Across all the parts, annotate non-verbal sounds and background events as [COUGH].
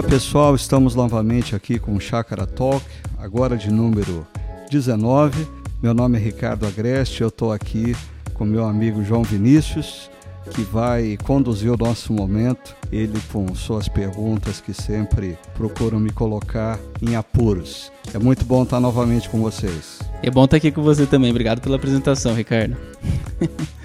Olá pessoal, estamos novamente aqui com o Chácara Talk, agora de número 19. Meu nome é Ricardo Agreste, eu estou aqui com meu amigo João Vinícius, que vai conduzir o nosso momento, ele com suas perguntas que sempre procuram me colocar em apuros. É muito bom estar novamente com vocês. É bom estar aqui com você também, obrigado pela apresentação, Ricardo. [LAUGHS]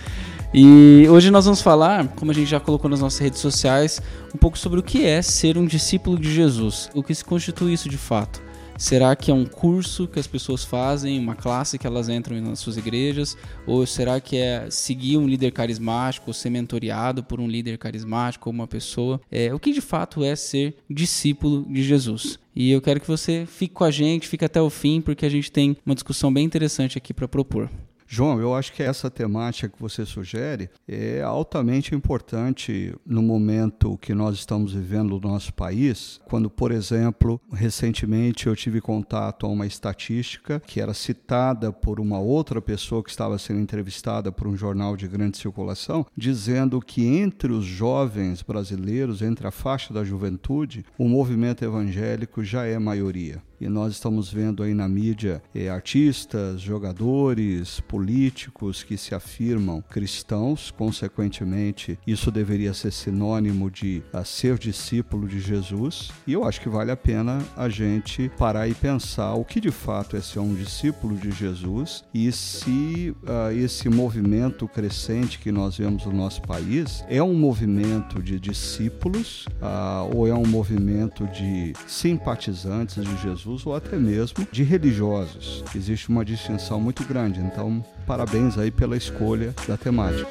E hoje nós vamos falar, como a gente já colocou nas nossas redes sociais, um pouco sobre o que é ser um discípulo de Jesus, o que se constitui isso de fato. Será que é um curso que as pessoas fazem, uma classe que elas entram nas suas igrejas? Ou será que é seguir um líder carismático, ou ser mentoreado por um líder carismático ou uma pessoa? É, o que de fato é ser discípulo de Jesus? E eu quero que você fique com a gente, fique até o fim, porque a gente tem uma discussão bem interessante aqui para propor. João, eu acho que essa temática que você sugere é altamente importante no momento que nós estamos vivendo no nosso país, quando, por exemplo, recentemente eu tive contato a uma estatística que era citada por uma outra pessoa que estava sendo entrevistada por um jornal de grande circulação, dizendo que entre os jovens brasileiros, entre a faixa da juventude, o movimento evangélico já é maioria. E nós estamos vendo aí na mídia eh, artistas, jogadores, políticos que se afirmam cristãos, consequentemente, isso deveria ser sinônimo de uh, ser discípulo de Jesus. E eu acho que vale a pena a gente parar e pensar o que de fato é ser um discípulo de Jesus e se uh, esse movimento crescente que nós vemos no nosso país é um movimento de discípulos uh, ou é um movimento de simpatizantes de Jesus ou até mesmo de religiosos. Existe uma distinção muito grande. Então, parabéns aí pela escolha da temática.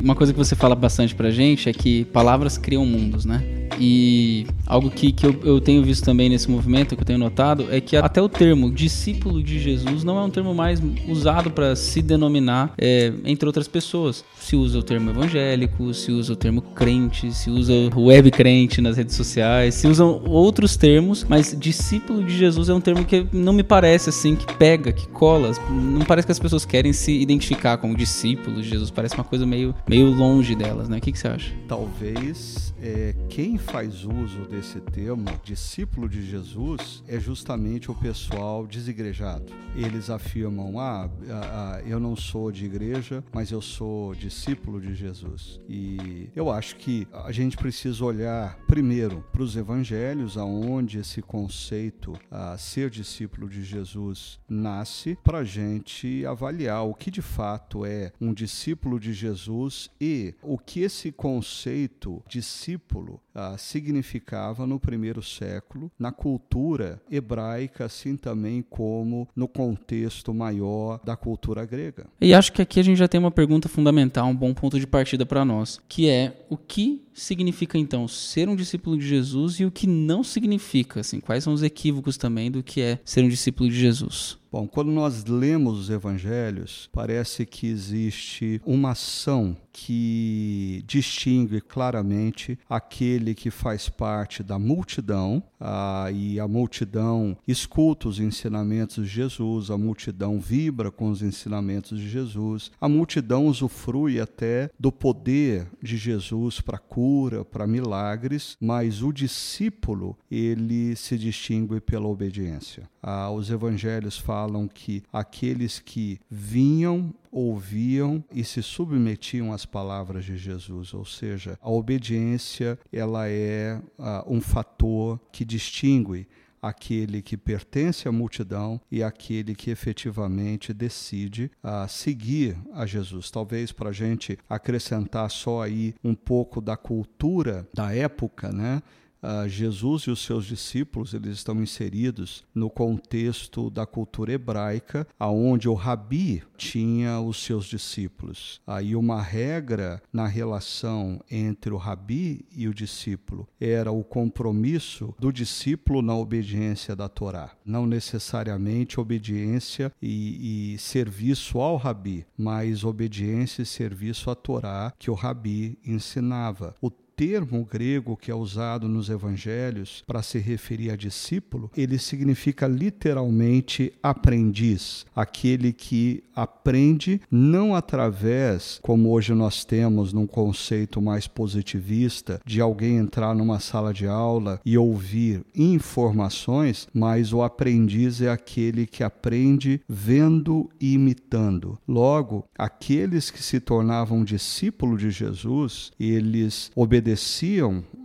Uma coisa que você fala bastante pra gente é que palavras criam mundos, né? E algo que, que eu, eu, tenho visto também nesse movimento, que eu tenho notado, é que até o termo discípulo de Jesus não é um termo mais usado para se denominar é, entre outras pessoas. Se usa o termo evangélico, se usa o termo crente, se usa o web crente nas redes sociais, se usam outros termos, mas discípulo de Jesus é um termo que não me parece assim, que pega, que cola. Não parece que as pessoas querem se identificar como discípulos de Jesus, parece uma coisa meio, meio longe delas, né? O que, que você acha? Talvez é, quem faz uso desse termo, discípulo de Jesus, é justamente o pessoal desigrejado. Eles afirmam: ah, ah, eu não sou de igreja, mas eu sou discípulo de Jesus. E eu acho que a gente precisa olhar primeiro para os evangelhos, aonde esse conceito a ser discípulo de Jesus nasce, para a gente avaliar o que de fato é um discípulo de Jesus e o que esse conceito discípulo ah, significava no primeiro século, na cultura hebraica, assim também como no contexto maior da cultura grega. E acho que aqui a gente já tem uma pergunta fundamental, um bom ponto de partida para nós, que é o que significa então ser um discípulo de Jesus e o que não significa, assim, quais são os equívocos também do que é ser um discípulo de Jesus? Bom, quando nós lemos os evangelhos, parece que existe uma ação que distingue claramente aquele que faz parte da multidão, ah, e a multidão escuta os ensinamentos de Jesus, a multidão vibra com os ensinamentos de Jesus, a multidão usufrui até do poder de Jesus para cura, para milagres, mas o discípulo, ele se distingue pela obediência. Ah, os evangelhos falam que aqueles que vinham ouviam e se submetiam às palavras de Jesus, ou seja, a obediência ela é uh, um fator que distingue aquele que pertence à multidão e aquele que efetivamente decide uh, seguir a Jesus. Talvez para a gente acrescentar só aí um pouco da cultura da época, né? Uh, Jesus e os seus discípulos eles estão inseridos no contexto da cultura hebraica, aonde o rabi tinha os seus discípulos. Aí uma regra na relação entre o rabi e o discípulo era o compromisso do discípulo na obediência da Torá, não necessariamente obediência e, e serviço ao rabi, mas obediência e serviço à Torá que o rabi ensinava. O termo grego que é usado nos evangelhos para se referir a discípulo, ele significa literalmente aprendiz, aquele que aprende não através, como hoje nós temos num conceito mais positivista, de alguém entrar numa sala de aula e ouvir informações, mas o aprendiz é aquele que aprende vendo e imitando. Logo, aqueles que se tornavam discípulos de Jesus, eles obedeciam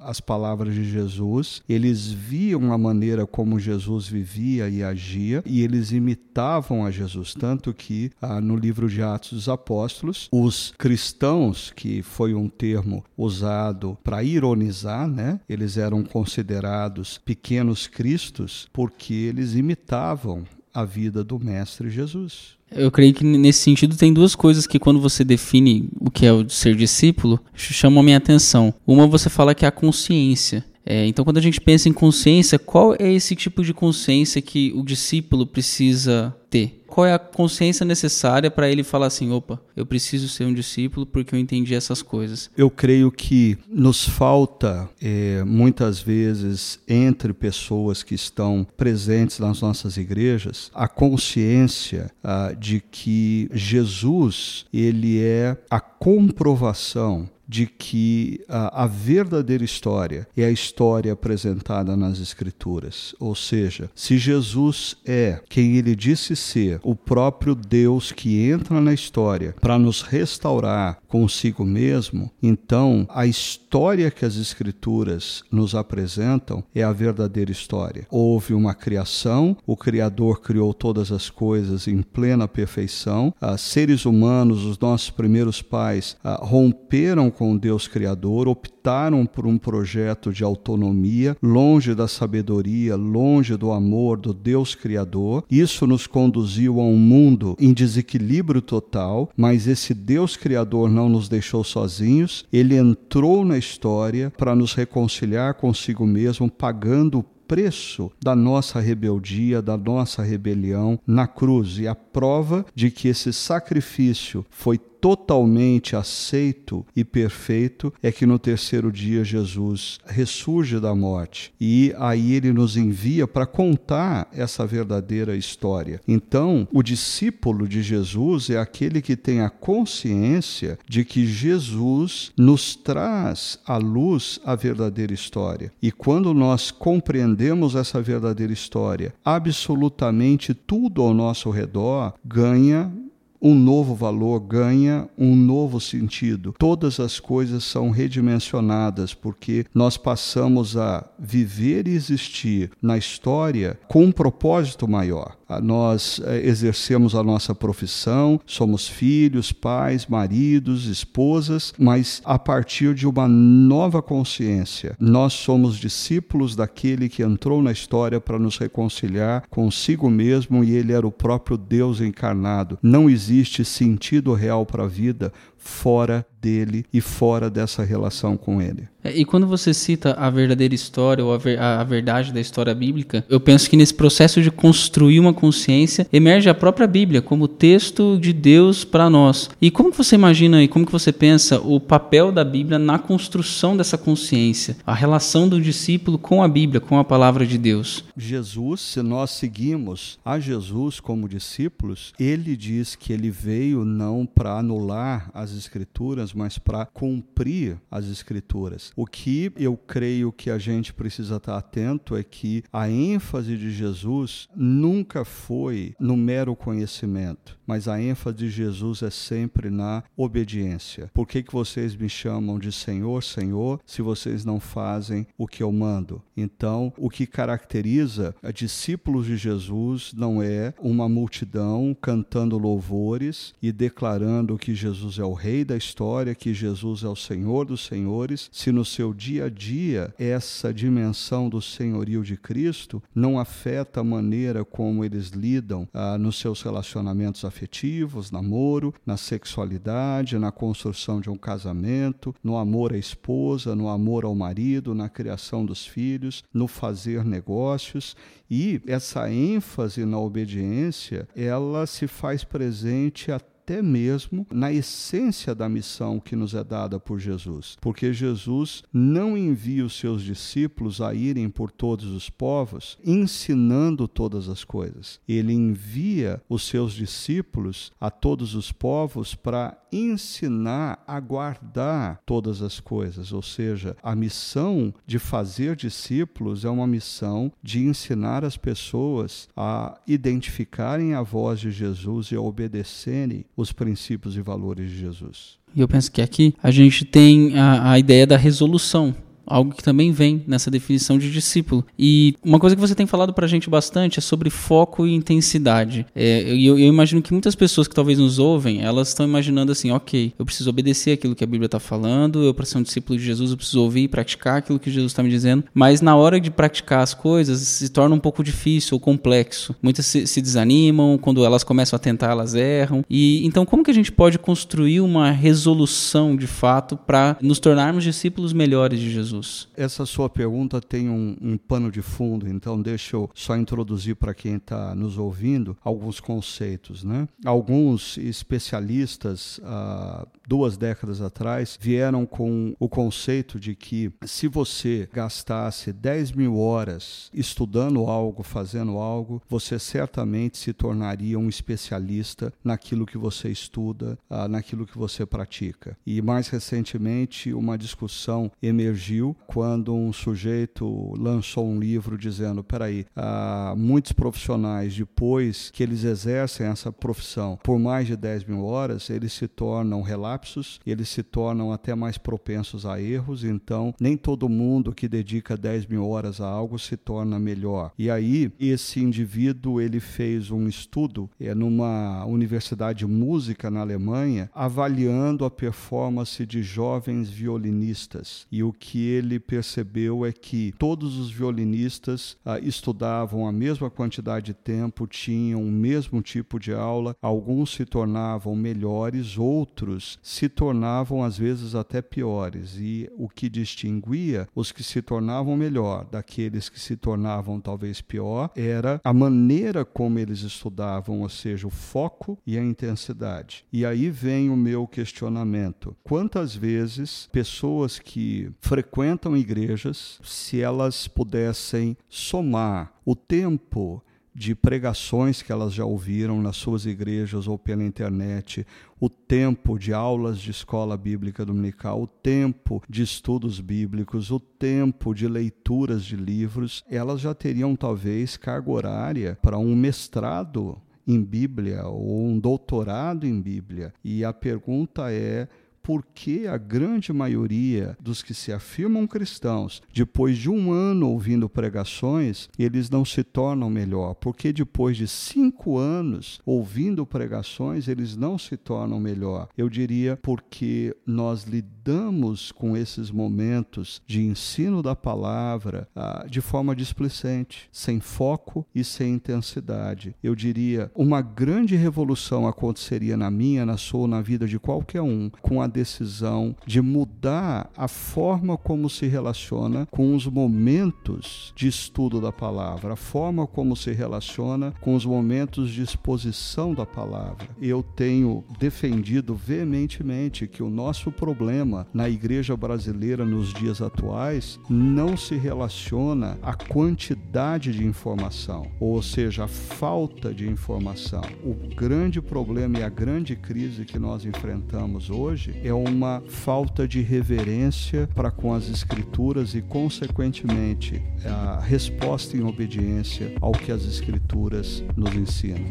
as palavras de Jesus, eles viam a maneira como Jesus vivia e agia e eles imitavam a Jesus. Tanto que ah, no livro de Atos dos Apóstolos, os cristãos, que foi um termo usado para ironizar, né? eles eram considerados pequenos cristos porque eles imitavam a vida do Mestre Jesus. Eu creio que nesse sentido tem duas coisas que quando você define o que é o ser discípulo, chamam a minha atenção. Uma você fala que é a consciência. É, então, quando a gente pensa em consciência, qual é esse tipo de consciência que o discípulo precisa ter? Qual é a consciência necessária para ele falar assim: opa, eu preciso ser um discípulo porque eu entendi essas coisas? Eu creio que nos falta, é, muitas vezes, entre pessoas que estão presentes nas nossas igrejas, a consciência ah, de que Jesus, ele é a comprovação de que a, a, verdadeira história é a história apresentada nas Escrituras. Ou seja, se Jesus é quem ele disse ser, o próprio Deus que entra na história para nos restaurar consigo mesmo, então a história que as Escrituras nos apresentam é a verdadeira história. Houve uma criação, o Criador criou todas as coisas em plena perfeição, ah, seres humanos, os nossos primeiros pais, ah, romperam com Deus Criador, optaram por um projeto de autonomia, longe da sabedoria, longe do amor do Deus Criador. Isso nos conduziu a um mundo em desequilíbrio total, mas esse Deus Criador não nos deixou sozinhos, ele entrou na história para nos reconciliar consigo mesmo, pagando preço da nossa rebeldia, da nossa rebelião na cruz. E a prova de que esse sacrifício foi totalmente aceito e perfeito é que no terceiro dia Jesus ressurge da morte e aí ele nos envia para contar essa verdadeira história. Então, o discípulo de Jesus é aquele que tem a consciência de que Jesus nos traz à luz a verdadeira história. E quando nós compreendemos essa verdadeira história, absolutamente tudo ao nosso redor ganha um novo valor, ganha um novo sentido. Todas as coisas são redimensionadas porque nós passamos a viver e existir na história com um propósito maior. Nós eh, exercemos a nossa profissão, somos filhos, pais, maridos, esposas, mas a partir de uma nova consciência, nós somos discípulos daquele que entrou na história para nos reconciliar consigo mesmo e ele era o próprio Deus encarnado. Não existe existe sentido real para a vida fora dele e fora dessa relação com ele. É, e quando você cita a verdadeira história ou a, ver, a, a, verdade da história bíblica, eu penso que nesse processo de construir uma consciência emerge a própria Bíblia como texto de Deus para nós. E como que você imagina e como que você pensa o papel da Bíblia na construção dessa consciência, a relação do discípulo com a Bíblia, com a palavra de Deus? Jesus, se nós seguimos a Jesus como discípulos, ele diz que ele veio não para anular as escrituras, mas para cumprir as escrituras. O que eu creio que a gente precisa estar atento é que a ênfase de Jesus nunca foi no mero conhecimento, mas a ênfase de Jesus é sempre na obediência. Por que, que vocês me chamam de Senhor, Senhor, se vocês não fazem o que eu mando? Então, o que caracteriza discípulos de Jesus não é uma multidão cantando louvores e declarando que Jesus é o rei da história, que Jesus é o Senhor dos senhores, se no seu dia a dia essa dimensão do senhorio de Cristo não afeta a maneira como eles lidam ah, nos seus relacionamentos afetivos, namoro, na sexualidade, na construção de um casamento, no amor à esposa, no amor ao marido, na criação dos filhos, no fazer negócios. E essa ênfase na obediência, ela se faz presente a até mesmo na essência da missão que nos é dada por Jesus. Porque Jesus não envia os seus discípulos a irem por todos os povos ensinando todas as coisas. Ele envia os seus discípulos a todos os povos para ensinar a guardar todas as coisas, ou seja, a missão de fazer discípulos é uma missão de ensinar as pessoas a identificarem a voz de Jesus e a obedecerem os princípios e valores de Jesus. E eu penso que aqui a gente tem a, a ideia da resolução algo que também vem nessa definição de discípulo. E uma coisa que você tem falado para a gente bastante é sobre foco e intensidade. É, eu, eu, imagino que muitas pessoas que talvez nos ouvem, elas estão imaginando assim, ok, eu preciso obedecer aquilo que a Bíblia está falando, eu para ser um discípulo de Jesus eu preciso ouvir e praticar aquilo que Jesus está me dizendo, mas na hora de praticar as coisas se torna um pouco difícil ou complexo. Muitas se, se desanimam, quando elas começam a tentar elas erram. E então como que a gente pode construir uma resolução de fato para nos tornarmos discípulos melhores de Jesus? Essa sua pergunta tem um, um pano de fundo, então deixa eu só introduzir para quem está nos ouvindo alguns conceitos. Né? Alguns especialistas, há duas décadas atrás, vieram com o conceito de que se você gastasse 10 mil horas estudando algo, fazendo algo, você certamente se tornaria um especialista naquilo que você estuda, uh, naquilo que você pratica. E mais recentemente, uma discussão emergiu quando um sujeito lançou um livro dizendo: peraí, há muitos profissionais, depois que eles exercem essa profissão por mais de 10 mil horas, eles se tornam relapsos, eles se tornam até mais propensos a erros, então nem todo mundo que dedica 10 mil horas a algo se torna melhor. E aí, esse indivíduo ele fez um estudo é, numa universidade de música na Alemanha, avaliando a performance de jovens violinistas. E o que ele percebeu é que todos os violinistas ah, estudavam a mesma quantidade de tempo, tinham o mesmo tipo de aula, alguns se tornavam melhores, outros se tornavam às vezes até piores. E o que distinguia os que se tornavam melhor daqueles que se tornavam talvez pior era a maneira como eles estudavam, ou seja, o foco e a intensidade. E aí vem o meu questionamento: quantas vezes pessoas que frequentam frequentam igrejas, se elas pudessem somar o tempo de pregações que elas já ouviram nas suas igrejas ou pela internet, o tempo de aulas de escola bíblica dominical, o tempo de estudos bíblicos, o tempo de leituras de livros, elas já teriam talvez carga horária para um mestrado em Bíblia ou um doutorado em Bíblia. E a pergunta é por que a grande maioria dos que se afirmam cristãos, depois de um ano ouvindo pregações, eles não se tornam melhor? Porque depois de cinco anos ouvindo pregações, eles não se tornam melhor? Eu diria porque nós lidamos com esses momentos de ensino da palavra ah, de forma displicente, sem foco e sem intensidade. Eu diria uma grande revolução aconteceria na minha, na sua, na vida de qualquer um, com a decisão de mudar a forma como se relaciona com os momentos de estudo da palavra, a forma como se relaciona com os momentos de exposição da palavra. Eu tenho defendido veementemente que o nosso problema na igreja brasileira nos dias atuais não se relaciona à quantidade de informação, ou seja, a falta de informação. O grande problema e a grande crise que nós enfrentamos hoje é uma falta de reverência para com as Escrituras e, consequentemente, a resposta em obediência ao que as Escrituras nos ensinam.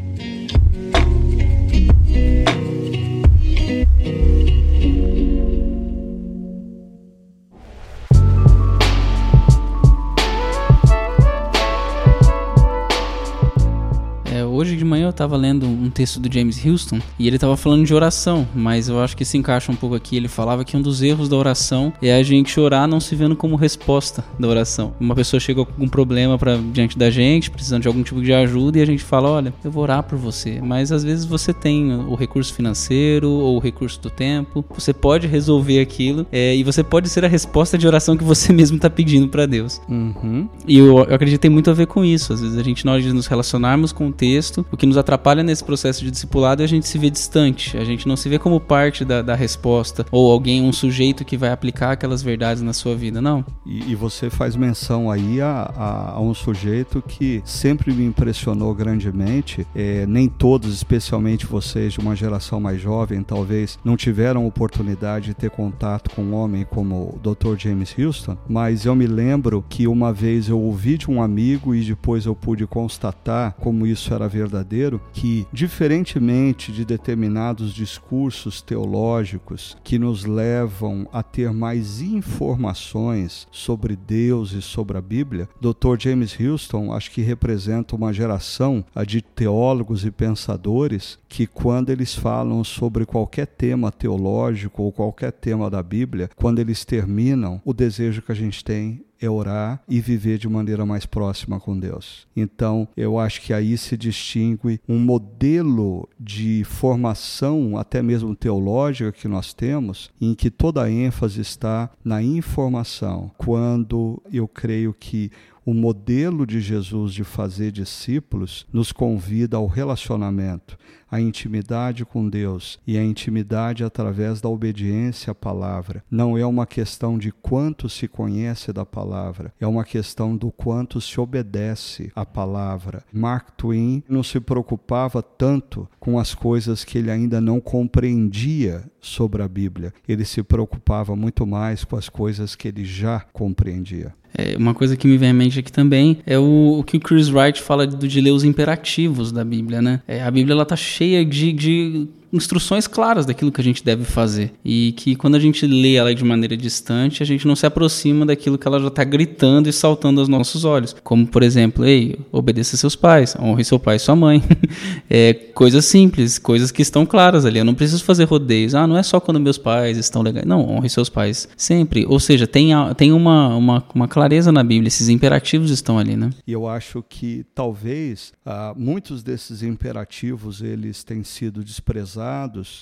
Manhã eu estava lendo um texto do James Houston e ele estava falando de oração, mas eu acho que se encaixa um pouco aqui. Ele falava que um dos erros da oração é a gente orar não se vendo como resposta da oração. Uma pessoa chega com um problema para diante da gente, precisando de algum tipo de ajuda e a gente fala: "Olha, eu vou orar por você". Mas às vezes você tem o recurso financeiro ou o recurso do tempo, você pode resolver aquilo é, e você pode ser a resposta de oração que você [LAUGHS] mesmo está pedindo para Deus. Uhum. E eu, eu acredito que tem muito a ver com isso. Às vezes a gente, na hora de nos relacionarmos com o texto, texto, o que nos atrapalha nesse processo de discipulado é a gente se vê distante, a gente não se vê como parte da, da resposta ou alguém, um sujeito que vai aplicar aquelas verdades na sua vida, não. E, e você faz menção aí a, a, a, um sujeito que sempre me impressionou grandemente. É, nem todos, especialmente vocês de uma geração mais jovem, talvez não tiveram oportunidade de ter contato com um homem como o Dr. James Houston, mas eu me lembro que uma vez eu ouvi de um amigo e depois eu pude constatar como isso era verdadeiro, que diferentemente de determinados discursos teológicos que nos levam a ter mais informações sobre Deus e sobre a Bíblia, Dr. James Houston acho que representa uma geração de teólogos e pensadores que quando eles falam sobre qualquer tema teológico ou qualquer tema da Bíblia, quando eles terminam, o desejo que a gente tem é orar e viver de maneira mais próxima com Deus. Então, eu acho que aí se distingue um modelo de formação, até mesmo teológica, que nós temos, em que toda a ênfase está na informação. Quando eu creio que o modelo de Jesus de fazer discípulos nos convida ao relacionamento, à intimidade com Deus e à intimidade através da obediência à palavra. Não é uma questão de quanto se conhece da palavra, é uma questão do quanto se obedece à palavra. Mark Twain não se preocupava tanto com as coisas que ele ainda não compreendia sobre a Bíblia, ele se preocupava muito mais com as coisas que ele já compreendia. É, uma coisa que me vem à mente aqui também é o, o que o Chris Wright fala de, de ler os imperativos da Bíblia, né? É, a Bíblia ela tá cheia de, de instruções claras daquilo que a gente deve fazer. E que quando a gente lê ela de maneira distante, a gente não se aproxima daquilo que ela já está gritando e saltando aos nossos olhos. Como, por exemplo, ei, obedeça seus pais, honre seu pai e sua mãe. [LAUGHS] é, coisas simples, coisas que estão claras ali. Eu não preciso fazer rodeios. Ah, não é só quando meus pais estão legais. Não, honre seus pais sempre. Ou seja, tem, tem uma, uma, uma clareza na Bíblia, esses imperativos estão ali, né? E eu acho que talvez ah, muitos desses imperativos eles têm sido desprezados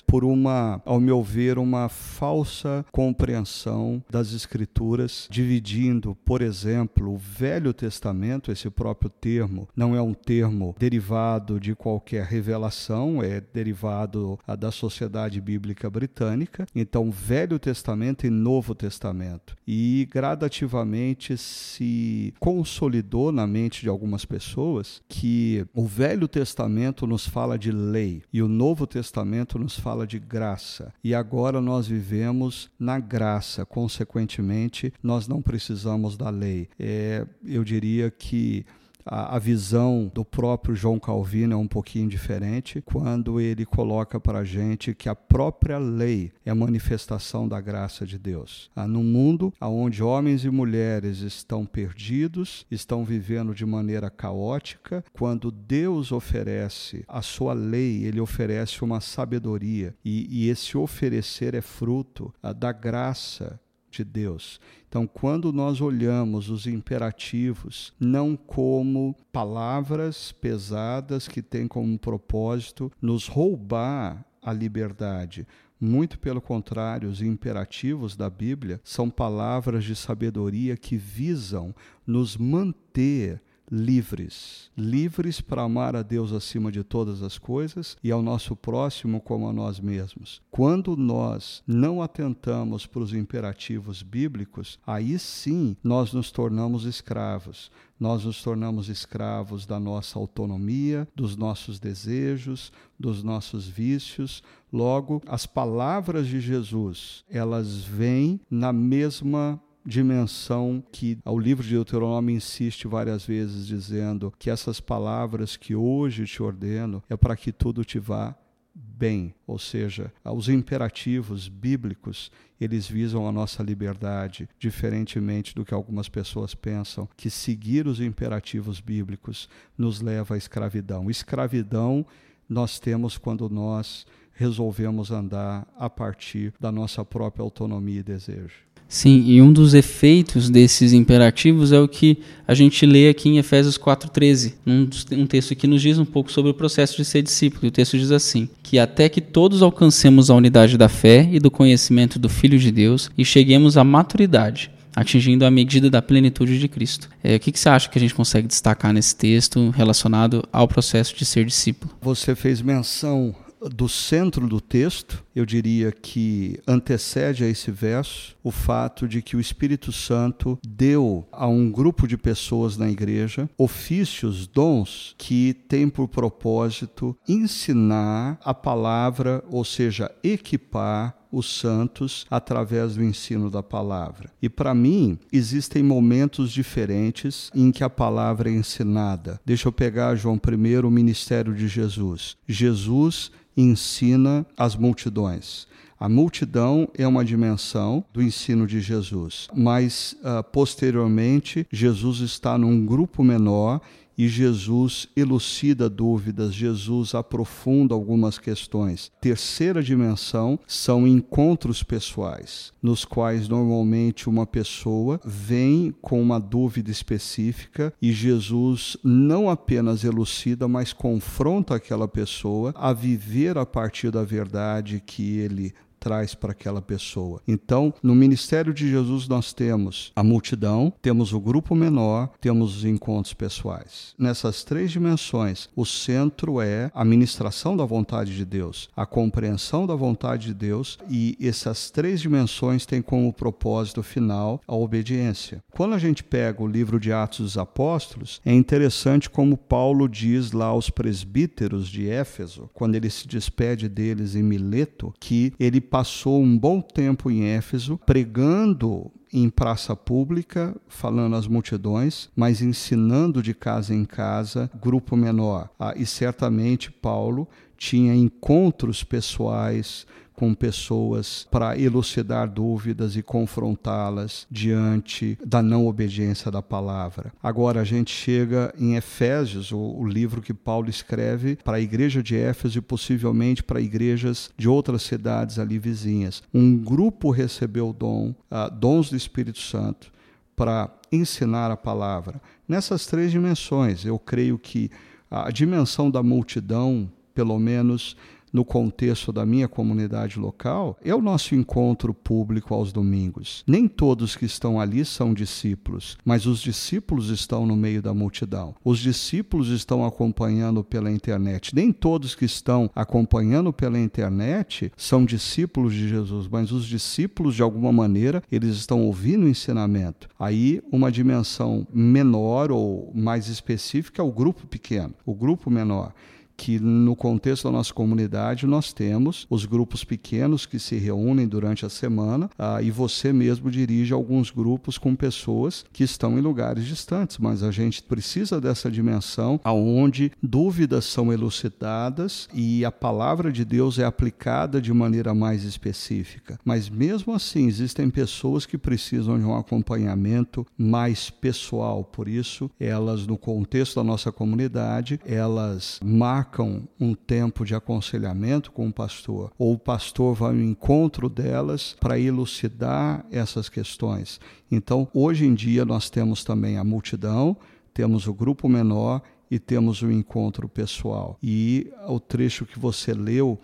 por uma, ao meu ver, uma falsa compreensão das Escrituras, dividindo, por exemplo, o Velho Testamento, esse próprio termo, não é um termo derivado de qualquer revelação, é derivado da Sociedade Bíblica Britânica. Então, Velho Testamento e Novo Testamento. E gradativamente se consolidou na mente de algumas pessoas que o Velho Testamento nos fala de lei e o Novo Testamento Testamento nos fala de graça. E agora nós vivemos na graça, consequentemente, nós não precisamos da lei. É, eu diria que a, a visão do próprio João Calvino é um pouquinho diferente quando ele coloca para a gente que a própria lei é manifestação da graça de Deus. Ah, no mundo onde homens e mulheres estão perdidos, estão vivendo de maneira caótica, quando Deus oferece a sua lei, ele oferece uma sabedoria e, e esse oferecer é fruto ah, da graça de Deus. Então, quando nós olhamos os imperativos não como palavras pesadas que têm como propósito nos roubar a liberdade, muito pelo contrário, os imperativos da Bíblia são palavras de sabedoria que visam nos manter livres, livres para amar a Deus acima de todas as coisas e ao nosso próximo como a nós mesmos. Quando nós não atentamos para os imperativos bíblicos, aí sim nós nos tornamos escravos. Nós nos tornamos escravos da nossa autonomia, dos nossos desejos, dos nossos vícios. Logo, as palavras de Jesus, elas vêm na mesma dimensão que o livro de Deuteronômio insiste várias vezes dizendo que essas palavras que hoje te ordeno é para que tudo te vá bem, ou seja, os imperativos bíblicos, eles visam a nossa liberdade, diferentemente do que algumas pessoas pensam, que seguir os imperativos bíblicos nos leva à escravidão. Escravidão nós temos quando nós resolvemos andar a partir da nossa própria autonomia e desejo. Sim, e um dos efeitos desses imperativos é o que a gente lê aqui em Efésios 4,13, um, um texto que nos diz um pouco sobre o processo de ser discípulo. O texto diz assim: que até que todos alcancemos a unidade da fé e do conhecimento do Filho de Deus e cheguemos à maturidade atingindo a medida da plenitude de Cristo. É, o que, que você acha que a gente consegue destacar nesse texto relacionado ao processo de ser discípulo? Você fez menção do centro do texto, eu diria que antecede a esse verso o fato de que o Espírito Santo deu a um grupo de pessoas na igreja ofícios, dons que têm por propósito ensinar a palavra, ou seja, equipar os santos através do ensino da palavra. E para mim, existem momentos diferentes em que a palavra é ensinada. Deixa eu pegar, João, primeiro o ministério de Jesus. Jesus ensina as multidões. A multidão é uma dimensão do ensino de Jesus, mas uh, posteriormente Jesus está num grupo menor e Jesus elucida dúvidas, Jesus aprofunda algumas questões. Terceira dimensão são encontros pessoais, nos quais normalmente uma pessoa vem com uma dúvida específica e Jesus não apenas elucida, mas confronta aquela pessoa a viver a partir da verdade que ele traz para aquela pessoa. Então, no ministério de Jesus, nós temos a multidão, temos o grupo menor, temos os encontros pessoais. Nessas três dimensões, o centro é a ministração da vontade de Deus, a compreensão da vontade de Deus, e essas três dimensões têm como propósito final a obediência. Quando a gente pega o livro de Atos dos Apóstolos, é interessante como Paulo diz lá aos presbíteros de Éfeso, quando ele se despede deles em Mileto, que ele passou um bom tempo em Éfeso, pregando em praça pública, falando às multidões, mas ensinando de casa em casa, grupo menor. Ah, e certamente Paulo tinha encontros pessoais com pessoas para elucidar dúvidas e confrontá-las diante da não obediência da palavra. Agora a gente chega em Efésios, o, o livro que Paulo escreve para a igreja de Éfeso e possivelmente para igrejas de outras cidades ali vizinhas. Um grupo recebeu dom, uh, dons do Espírito Santo para ensinar a palavra. Nessas três dimensões, eu creio que a dimensão da multidão, pelo menos, no contexto da minha comunidade local, é o nosso encontro público aos domingos. Nem todos que estão ali são discípulos, mas os discípulos estão no meio da multidão. Os discípulos estão acompanhando pela internet. Nem todos que estão acompanhando pela internet são discípulos de Jesus, mas os discípulos, de alguma maneira, eles estão ouvindo o ensinamento. Aí, uma dimensão menor ou mais específica é o grupo pequeno, o grupo menor que no contexto da nossa comunidade nós temos os grupos pequenos que se reúnem durante a semana ah, e você mesmo dirige alguns grupos com pessoas que estão em lugares distantes, mas a gente precisa dessa dimensão aonde dúvidas são elucidadas e a palavra de Deus é aplicada de maneira mais específica. Mas mesmo assim existem pessoas que precisam de um acompanhamento mais pessoal, por isso elas no contexto da nossa comunidade elas marcam marcam um tempo de aconselhamento com o pastor, ou o pastor vai ao encontro delas para elucidar essas questões. Então, hoje em dia, nós temos também a multidão, temos o grupo menor e temos o encontro pessoal. E o trecho que você leu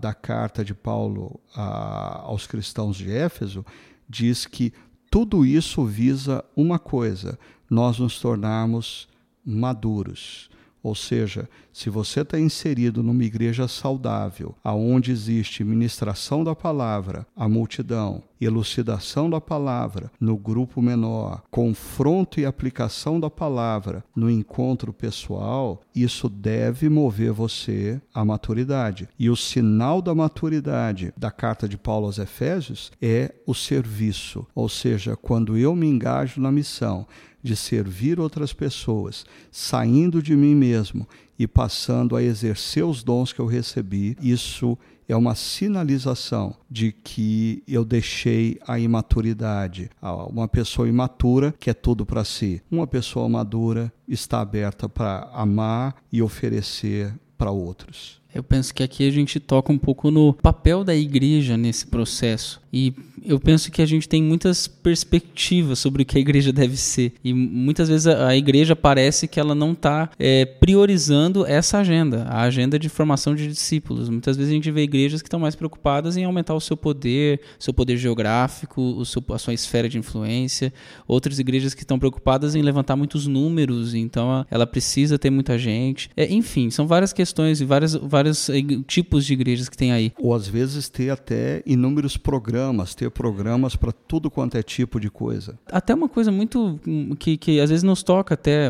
da carta de Paulo aos cristãos de Éfeso diz que tudo isso visa uma coisa: nós nos tornarmos maduros. Ou seja, se você está inserido numa igreja saudável, aonde existe ministração da palavra, a multidão, elucidação da palavra no grupo menor, confronto e aplicação da palavra no encontro pessoal, isso deve mover você à maturidade. E o sinal da maturidade da carta de Paulo aos Efésios é o serviço, ou seja, quando eu me engajo na missão de servir outras pessoas, saindo de mim mesmo e passando a exercer os dons que eu recebi, isso é uma sinalização de que eu deixei a imaturidade. Uma pessoa imatura quer tudo para si. Uma pessoa madura está aberta para amar e oferecer para outros. Eu penso que aqui a gente toca um pouco no papel da igreja nesse processo. E eu penso que a gente tem muitas perspectivas sobre o que a igreja deve ser. E muitas vezes a, igreja parece que ela não está é, priorizando essa agenda, a agenda de formação de discípulos. Muitas vezes a gente vê igrejas que estão mais preocupadas em aumentar o seu poder, seu poder geográfico, o seu, a sua esfera de influência. Outras igrejas que estão preocupadas em levantar muitos números, então ela precisa ter muita gente. É, enfim, são várias questões e várias, vários eh, tipos de igrejas que tem aí. Ou às vezes ter até inúmeros programas, ter programas para tudo quanto é tipo de coisa. Até uma coisa muito hum, que, que às vezes nos toca até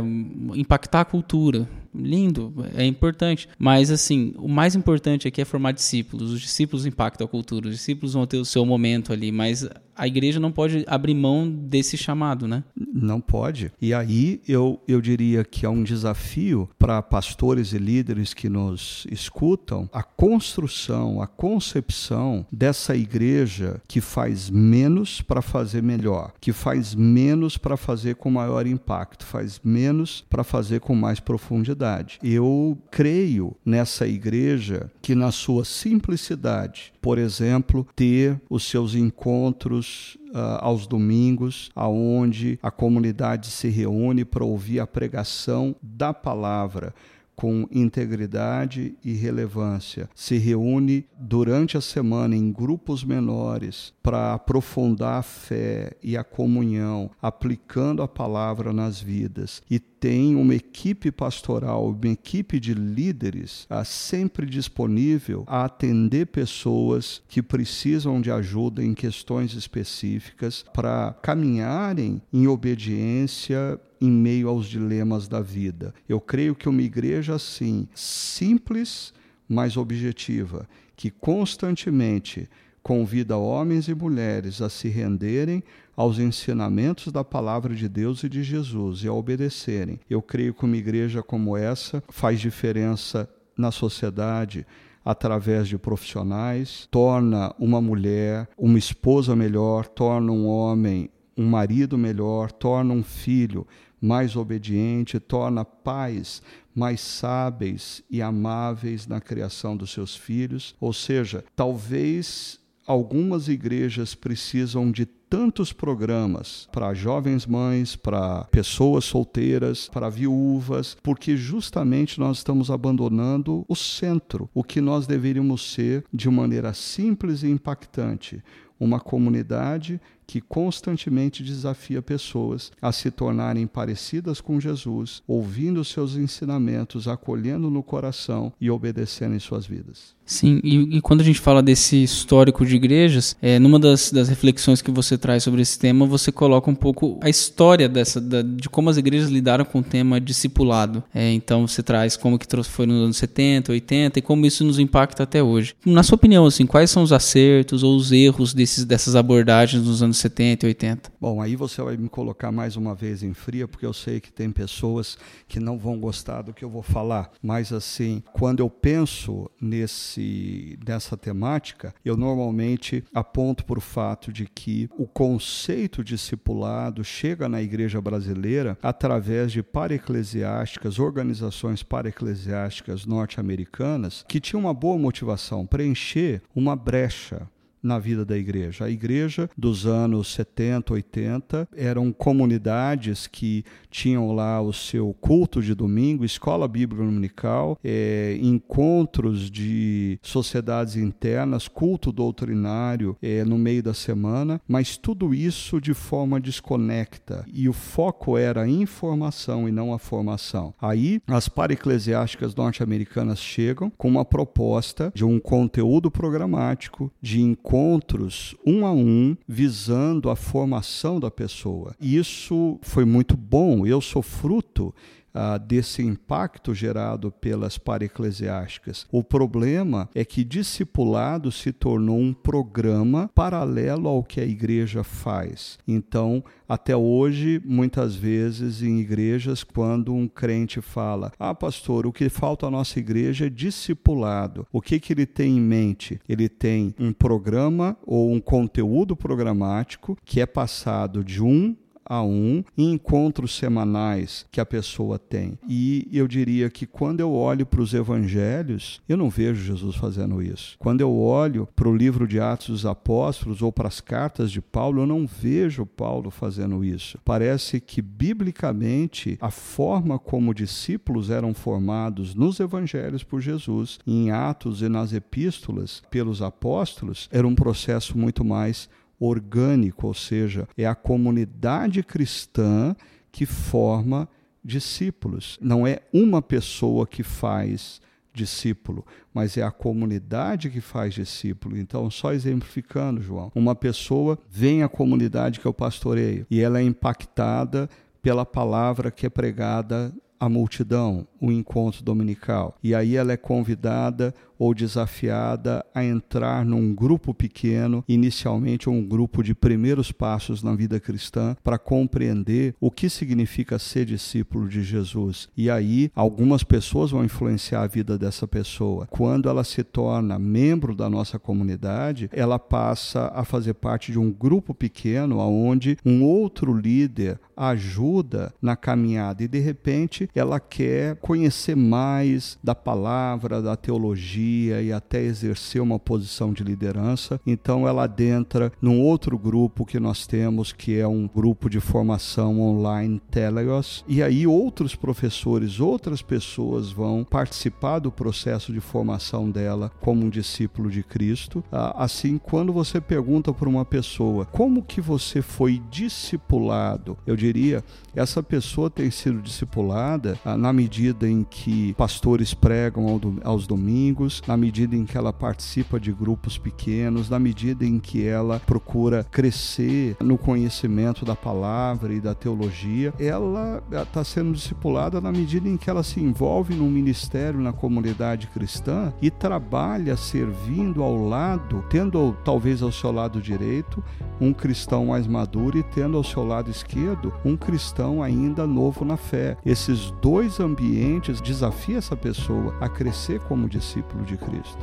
impactar a cultura lindo, é importante. Mas, assim, o mais importante aqui é formar discípulos. Os discípulos impactam a cultura, os discípulos vão ter o seu momento ali, mas a igreja não pode abrir mão desse chamado, né? Não pode. E aí eu, eu diria que é um desafio para pastores e líderes que nos escutam a construção, a concepção dessa igreja que faz menos para fazer melhor, que faz menos para fazer com maior impacto, faz menos para fazer com mais profundidade simplicidade. Eu creio nessa igreja que, na sua simplicidade, por exemplo, ter os seus encontros Uh, aos domingos, aonde a comunidade se reúne para ouvir a pregação da palavra com integridade e relevância. Se reúne durante a semana em grupos menores para aprofundar a fé e a comunhão, aplicando a palavra nas vidas. E tem uma equipe pastoral, uma equipe de líderes ah, sempre disponível a atender pessoas que precisam de ajuda em questões específicas para caminharem em obediência em meio aos dilemas da vida. Eu creio que uma igreja assim, simples, mas objetiva, que constantemente convida homens e mulheres a se renderem aos ensinamentos da palavra de Deus e de Jesus e a obedecerem. Eu creio que uma igreja como essa faz diferença na sociedade através de profissionais, torna uma mulher uma esposa melhor, torna um homem um marido melhor, torna um filho mais obediente, torna pais mais sábeis e amáveis na criação dos seus filhos. Ou seja, talvez algumas igrejas precisam de tantos programas para jovens mães, para pessoas solteiras, para viúvas, porque justamente nós estamos abandonando o centro, o que nós deveríamos ser de maneira simples e impactante. Uma comunidade que constantemente desafia pessoas a se tornarem parecidas com Jesus, ouvindo seus ensinamentos, acolhendo no coração e obedecendo em suas vidas. Sim, e, e quando a gente fala desse histórico de igrejas, é, numa das, das reflexões que você traz sobre esse tema, você coloca um pouco a história dessa, da, de como as igrejas lidaram com o tema discipulado. É, então você traz como que foi nos anos 70, 80 e como isso nos impacta até hoje. Na sua opinião, assim, quais são os acertos ou os erros desses, dessas abordagens nos anos anos 70 e 80. Bom, aí você vai me colocar mais uma vez em fria, porque eu sei que tem pessoas que não vão gostar do que eu vou falar. Mas assim, quando eu penso nesse nessa temática, eu normalmente aponto para o fato de que o conceito discipulado chega na igreja brasileira através de para-eclesiásticas, organizações para-eclesiásticas norte-americanas, que tinham uma boa motivação, preencher uma brecha na vida da igreja. A igreja dos anos 70, 80 eram comunidades que tinham lá o seu culto de domingo, escola bíblica dominical, é, encontros de sociedades internas, culto doutrinário é, no meio da semana, mas tudo isso de forma desconecta. E o foco era a informação e não a formação. Aí as para-eclesiásticas norte-americanas chegam com uma proposta de um conteúdo programático, de encontro encontros um a um visando a formação da pessoa. Isso foi muito bom. Eu sou fruto ah, desse impacto gerado pelas para-eclesiásticas. O problema é que discipulado se tornou um programa paralelo ao que a igreja faz. Então, até hoje, muitas vezes em igrejas, quando um crente fala: Ah, pastor, o que falta à nossa igreja é discipulado. O que, que ele tem em mente? Ele tem um programa ou um conteúdo programático que é passado de um a um encontros semanais que a pessoa tem. E eu diria que quando eu olho para os evangelhos, eu não vejo Jesus fazendo isso. Quando eu olho para o livro de Atos dos Apóstolos ou para as cartas de Paulo, eu não vejo Paulo fazendo isso. Parece que biblicamente a forma como discípulos eram formados nos evangelhos por Jesus, em Atos e nas epístolas pelos apóstolos, era um processo muito mais orgânico, ou seja, é a comunidade cristã que forma discípulos. Não é uma pessoa que faz discípulo, mas é a comunidade que faz discípulo. Então, só exemplificando, João, uma pessoa vem à comunidade que eu pastoreio e ela é impactada pela palavra que é pregada à multidão, o encontro dominical. E aí ela é convidada ou desafiada a entrar num grupo pequeno, inicialmente um grupo de primeiros passos na vida cristã, para compreender o que significa ser discípulo de Jesus. E aí algumas pessoas vão influenciar a vida dessa pessoa. Quando ela se torna membro da nossa comunidade, ela passa a fazer parte de um grupo pequeno onde um outro líder ajuda na caminhada e de repente ela quer conhecer mais da palavra, da teologia e até exercer uma posição de liderança. Então ela adentra num outro grupo que nós temos, que é um grupo de formação online Teleios. E aí outros professores, outras pessoas vão participar do processo de formação dela como um discípulo de Cristo. Ah, assim, quando você pergunta para uma pessoa como que você foi discipulado, eu diria, essa pessoa tem sido discipulada ah, na medida em que pastores pregam aos domingos, na medida em que ela participa de grupos pequenos, na medida em que ela procura crescer no conhecimento da palavra e da teologia, ela está sendo discipulada na medida em que ela se envolve num ministério na comunidade cristã e trabalha servindo ao lado, tendo talvez ao seu lado direito um cristão mais maduro e tendo ao seu lado esquerdo um cristão ainda novo na fé. Esses dois ambientes desafiam essa pessoa a crescer como discípulo de Cristo.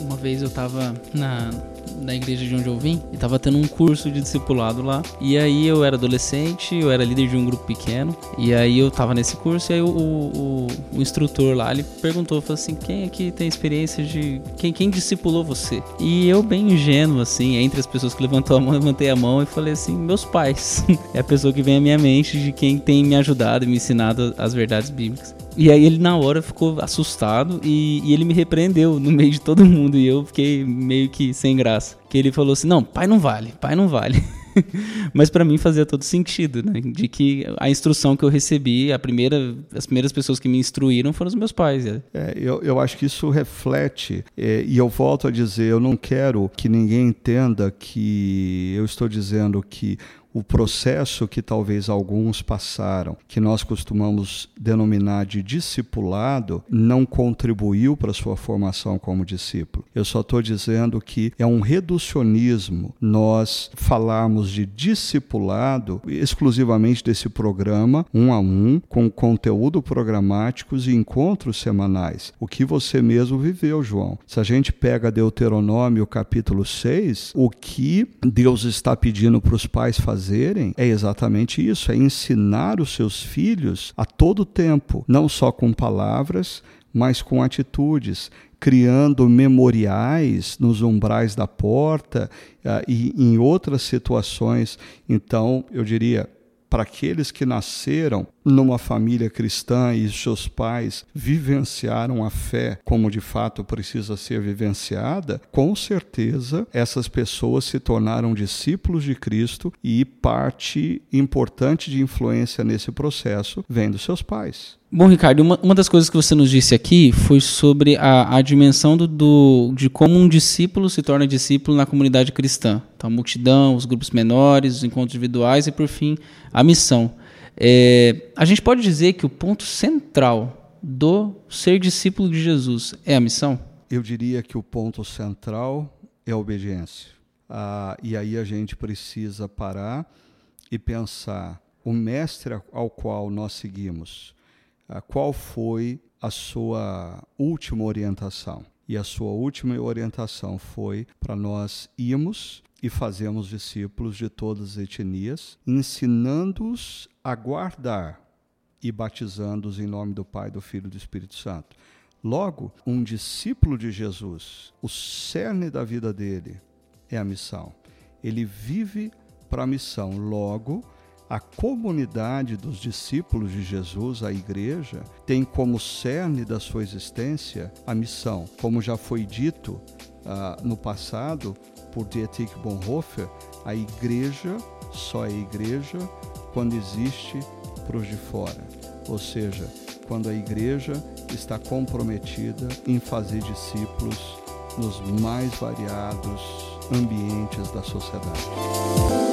Uma vez eu estava na na igreja de onde eu vim e tava tendo um curso de discipulado lá. E aí eu era adolescente, eu era líder de um grupo pequeno. E aí eu tava nesse curso e aí o, o, o instrutor lá, ele perguntou, falou assim, quem aqui tem experiência de... Quem, quem discipulou você? E eu bem ingênuo, assim, entre as pessoas que levantou a mão, levantei a mão e falei assim, meus pais. [LAUGHS] é a pessoa que vem à minha mente de quem tem me ajudado e me ensinado as verdades bíblicas. E aí ele na hora ficou assustado e, e, ele me repreendeu no meio de todo mundo e eu fiquei meio que sem graça. Que ele falou assim: "Não, pai não vale, pai não vale". [LAUGHS] Mas para mim fazia todo sentido, né? De que a instrução que eu recebi, a primeira, as primeiras pessoas que me instruíram foram os meus pais. É, é eu, eu acho que isso reflete, é, e eu volto a dizer, eu não quero que ninguém entenda que eu estou dizendo que o processo que talvez alguns passaram, que nós costumamos denominar de discipulado, não contribuiu para a sua formação como discípulo. Eu só estou dizendo que é um reducionismo nós falarmos de discipulado exclusivamente desse programa, um a um, com conteúdo programáticos e encontros semanais. O que você mesmo viveu, João. Se a gente pega Deuteronômio capítulo 6, o que Deus está pedindo para os pais fazer fazerem é exatamente isso: é ensinar os seus filhos a todo tempo, não só com palavras, mas com atitudes, criando memoriais nos umbrais da porta uh, e em outras situações. Então, eu diria, para aqueles que nasceram numa família cristã e seus pais vivenciaram a fé como de fato precisa ser vivenciada, com certeza essas pessoas se tornaram discípulos de Cristo e parte importante de influência nesse processo vem dos seus pais. Bom, Ricardo, uma, uma das coisas que você nos disse aqui foi sobre a, a dimensão do, do, de como um discípulo se torna discípulo na comunidade cristã. Então, a multidão, os grupos menores, os encontros individuais e, por fim, a missão. É, a gente pode dizer que o ponto central do ser discípulo de Jesus é a missão? eu diria que o ponto central é a obediência. Ah, e aí a gente precisa parar e pensar o mestre ao qual nós seguimos, qual foi a sua última orientação? E a sua última orientação foi para nós irmos e fazermos discípulos de todas as etnias, ensinando-os a guardar e batizando-os em nome do Pai, do Filho e do Espírito Santo. Logo, um discípulo de Jesus, o cerne da vida dele é a missão. Ele vive para a missão. Logo, a comunidade dos discípulos de Jesus, a igreja, tem como cerne da sua existência a missão. Como já foi dito uh, no passado por Dietrich Bonhoeffer, a igreja só é igreja quando existe para os de fora. Ou seja, quando a igreja está comprometida em fazer discípulos nos mais variados ambientes da sociedade.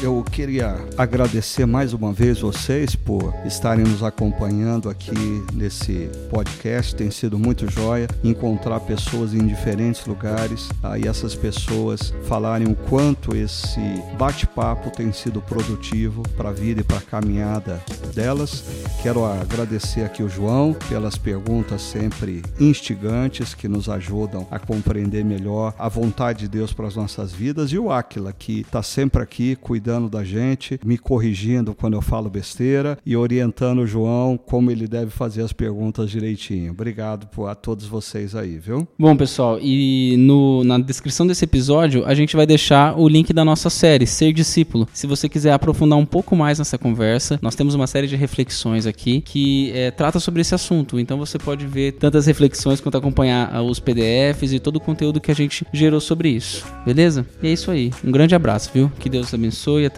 Yo. Queria agradecer mais uma vez vocês por estarem nos acompanhando aqui nesse podcast. Tem sido muito joia encontrar pessoas em diferentes lugares ah, e essas pessoas falarem o quanto esse bate-papo tem sido produtivo para a vida e para a caminhada delas. Quero agradecer aqui o João pelas perguntas sempre instigantes que nos ajudam a compreender melhor a vontade de Deus para as nossas vidas e o Áquila que está sempre aqui cuidando da gente, me corrigindo quando eu falo besteira e orientando o João como ele deve fazer as perguntas direitinho. Obrigado a todos vocês aí, viu? Bom, pessoal, e no, na descrição desse episódio a gente vai deixar o link da nossa série, Ser Discípulo. Se você quiser aprofundar um pouco mais nessa conversa, nós temos uma série de reflexões aqui que é, trata sobre esse assunto. Então você pode ver tantas reflexões quanto acompanhar ah, os PDFs e todo o conteúdo que a gente gerou sobre isso. Beleza? E é isso aí. Um grande abraço, viu? Que Deus abençoe e